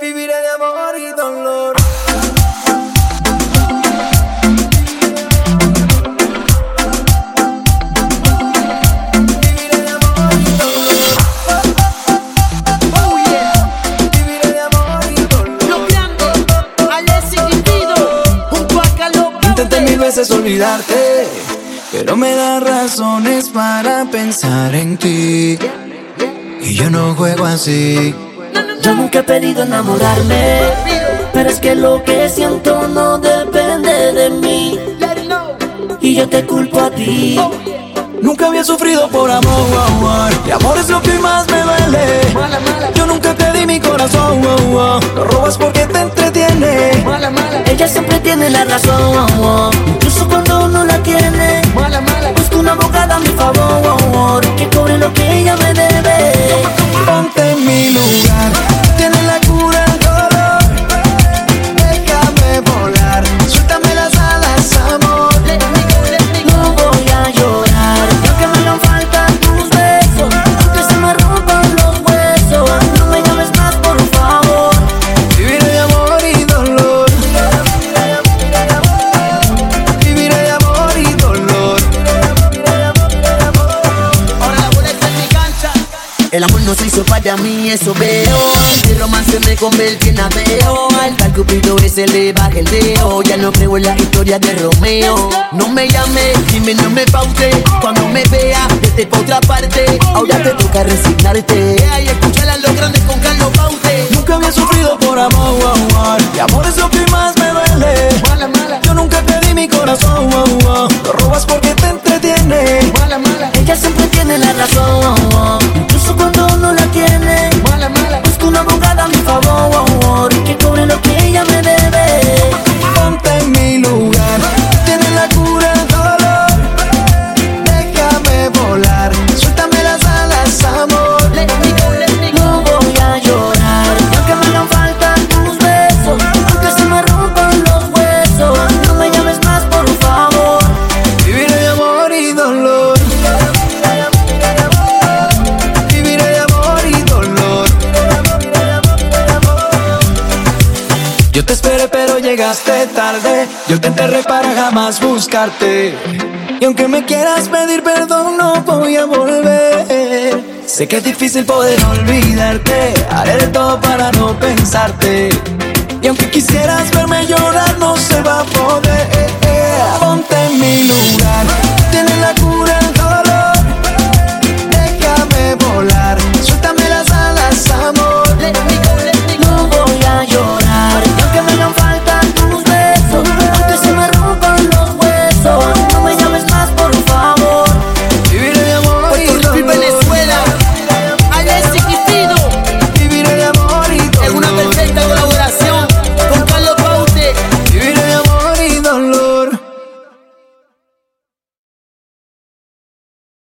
Viviré de amor y dolor. Viviré de amor y dolor. Oh yeah, Viviré de amor y dolor. lo grande, Alessi Quintido, junto a Carlos Intenté mil veces olvidarte, pero me da razones para pensar en ti. Y yo no juego así. Yo nunca he pedido enamorarme, pero es que lo que siento no depende de mí. Y yo te culpo a ti. Nunca había sufrido por amor, y amor es lo que más me duele. Mala, mala, Yo nunca te di mi corazón, lo robas porque te entretiene. mala, mala, Ella siempre tiene la razón, El amor no se hizo para mí, eso veo. El romance me convierte en ateo. Al tal cupido ese le baja el dedo. Ya no creo en la historia de Romeo. No me llame, dime no me paute. Cuando me vea, vete pa' otra parte. Ahora te toca resignarte. Ay, escúchala los grandes con Carlos Baute. Nunca había sufrido por amor, y amor es lo que más me duele. Mala, mala, Yo nunca te di mi corazón, lo robas porque te entretiene. mala, mala, Ella siempre tiene la razón. llegaste tarde, yo te enterré para jamás buscarte. Y aunque me quieras pedir perdón, no voy a volver. Sé que es difícil poder olvidarte, haré de todo para no pensarte. Y aunque quisieras verme llorar, no se va a poder. Ponte en mi lugar.